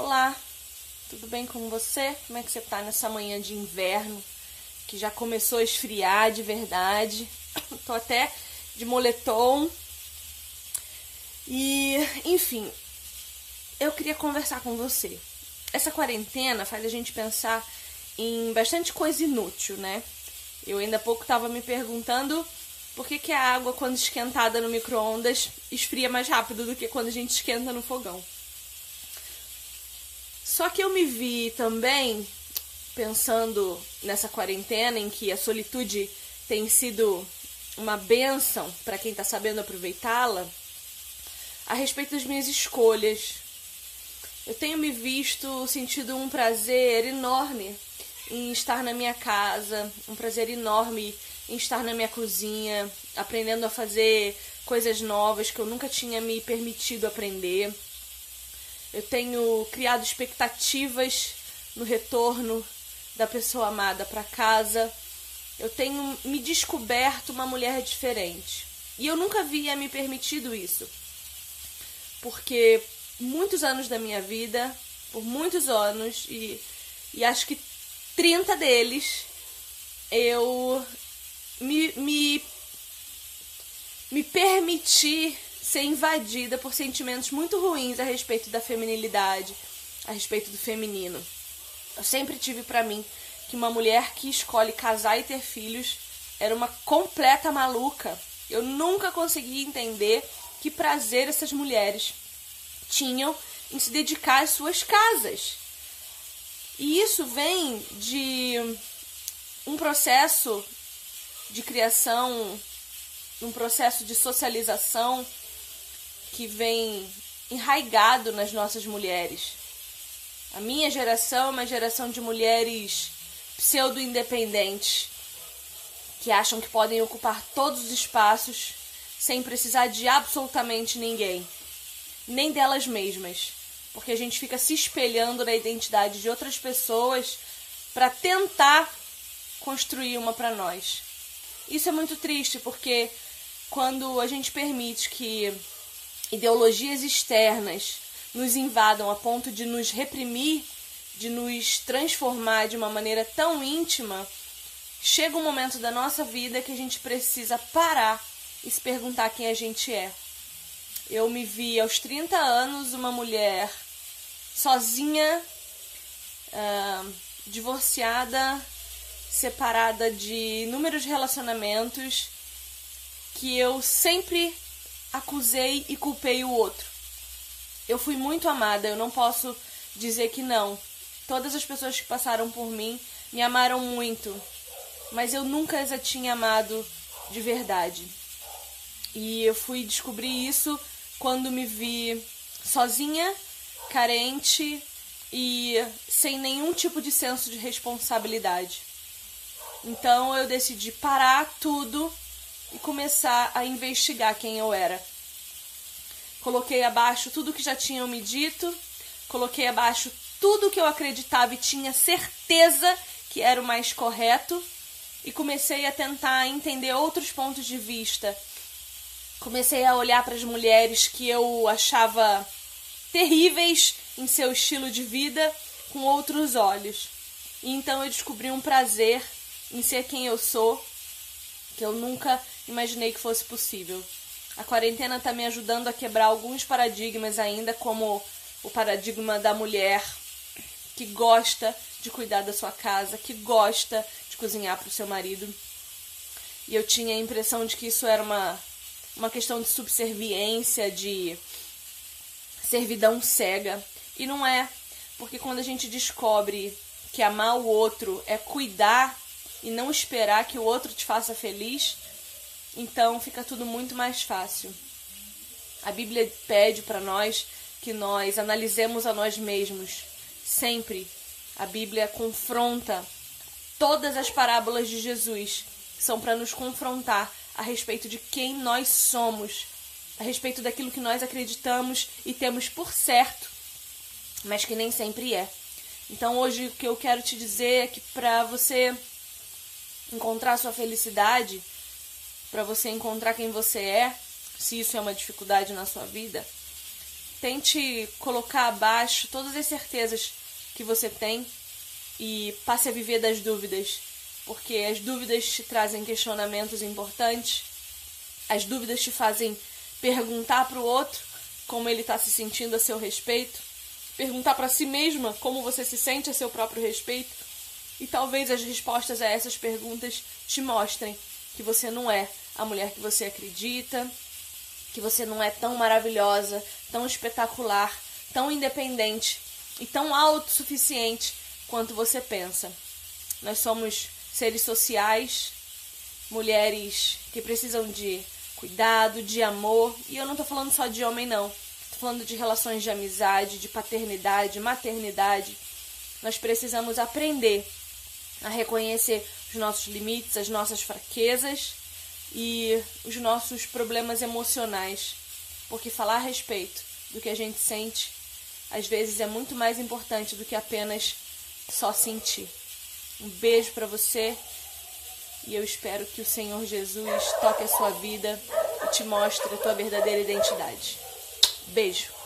Olá, tudo bem com você? Como é que você tá nessa manhã de inverno que já começou a esfriar de verdade? Tô até de moletom. E, enfim, eu queria conversar com você. Essa quarentena faz a gente pensar em bastante coisa inútil, né? Eu ainda há pouco estava me perguntando por que, que a água, quando esquentada no micro-ondas, esfria mais rápido do que quando a gente esquenta no fogão. Só que eu me vi também pensando nessa quarentena em que a solitude tem sido uma benção para quem está sabendo aproveitá-la, a respeito das minhas escolhas. Eu tenho me visto sentido um prazer enorme em estar na minha casa, um prazer enorme em estar na minha cozinha, aprendendo a fazer coisas novas que eu nunca tinha me permitido aprender. Eu tenho criado expectativas no retorno da pessoa amada para casa. Eu tenho me descoberto uma mulher diferente. E eu nunca havia me permitido isso. Porque muitos anos da minha vida, por muitos anos, e, e acho que 30 deles, eu me, me, me permiti ser invadida por sentimentos muito ruins a respeito da feminilidade, a respeito do feminino. Eu sempre tive para mim que uma mulher que escolhe casar e ter filhos era uma completa maluca. Eu nunca consegui entender que prazer essas mulheres tinham em se dedicar às suas casas. E isso vem de um processo de criação, um processo de socialização que vem enraigado nas nossas mulheres. A minha geração é uma geração de mulheres pseudo-independentes que acham que podem ocupar todos os espaços sem precisar de absolutamente ninguém, nem delas mesmas, porque a gente fica se espelhando na identidade de outras pessoas para tentar construir uma para nós. Isso é muito triste porque quando a gente permite que ideologias externas nos invadam a ponto de nos reprimir, de nos transformar de uma maneira tão íntima, chega um momento da nossa vida que a gente precisa parar e se perguntar quem a gente é. Eu me vi aos 30 anos uma mulher sozinha, uh, divorciada, separada de inúmeros relacionamentos que eu sempre acusei e culpei o outro. Eu fui muito amada, eu não posso dizer que não. Todas as pessoas que passaram por mim me amaram muito, mas eu nunca as tinha amado de verdade. E eu fui descobrir isso quando me vi sozinha, carente e sem nenhum tipo de senso de responsabilidade. Então eu decidi parar tudo e começar a investigar quem eu era. Coloquei abaixo tudo que já tinham me dito, coloquei abaixo tudo que eu acreditava e tinha certeza que era o mais correto e comecei a tentar entender outros pontos de vista. Comecei a olhar para as mulheres que eu achava terríveis em seu estilo de vida com outros olhos. E então eu descobri um prazer em ser quem eu sou, que eu nunca imaginei que fosse possível. A quarentena está me ajudando a quebrar alguns paradigmas ainda, como o paradigma da mulher que gosta de cuidar da sua casa, que gosta de cozinhar para o seu marido. E eu tinha a impressão de que isso era uma, uma questão de subserviência, de servidão cega. E não é, porque quando a gente descobre que amar o outro é cuidar e não esperar que o outro te faça feliz, então fica tudo muito mais fácil. A Bíblia pede para nós que nós analisemos a nós mesmos. Sempre a Bíblia confronta todas as parábolas de Jesus são para nos confrontar a respeito de quem nós somos, a respeito daquilo que nós acreditamos e temos por certo, mas que nem sempre é. Então hoje o que eu quero te dizer é que para você encontrar sua felicidade, para você encontrar quem você é, se isso é uma dificuldade na sua vida, tente colocar abaixo todas as certezas que você tem e passe a viver das dúvidas, porque as dúvidas te trazem questionamentos importantes, as dúvidas te fazem perguntar para o outro como ele está se sentindo a seu respeito, perguntar para si mesma como você se sente a seu próprio respeito, e talvez as respostas a essas perguntas te mostrem que você não é a mulher que você acredita, que você não é tão maravilhosa, tão espetacular, tão independente e tão autossuficiente quanto você pensa. Nós somos seres sociais, mulheres que precisam de cuidado, de amor, e eu não tô falando só de homem não. Tô falando de relações de amizade, de paternidade, maternidade. Nós precisamos aprender a reconhecer os nossos limites, as nossas fraquezas e os nossos problemas emocionais, porque falar a respeito do que a gente sente às vezes é muito mais importante do que apenas só sentir. Um beijo para você e eu espero que o Senhor Jesus toque a sua vida e te mostre a tua verdadeira identidade. Beijo.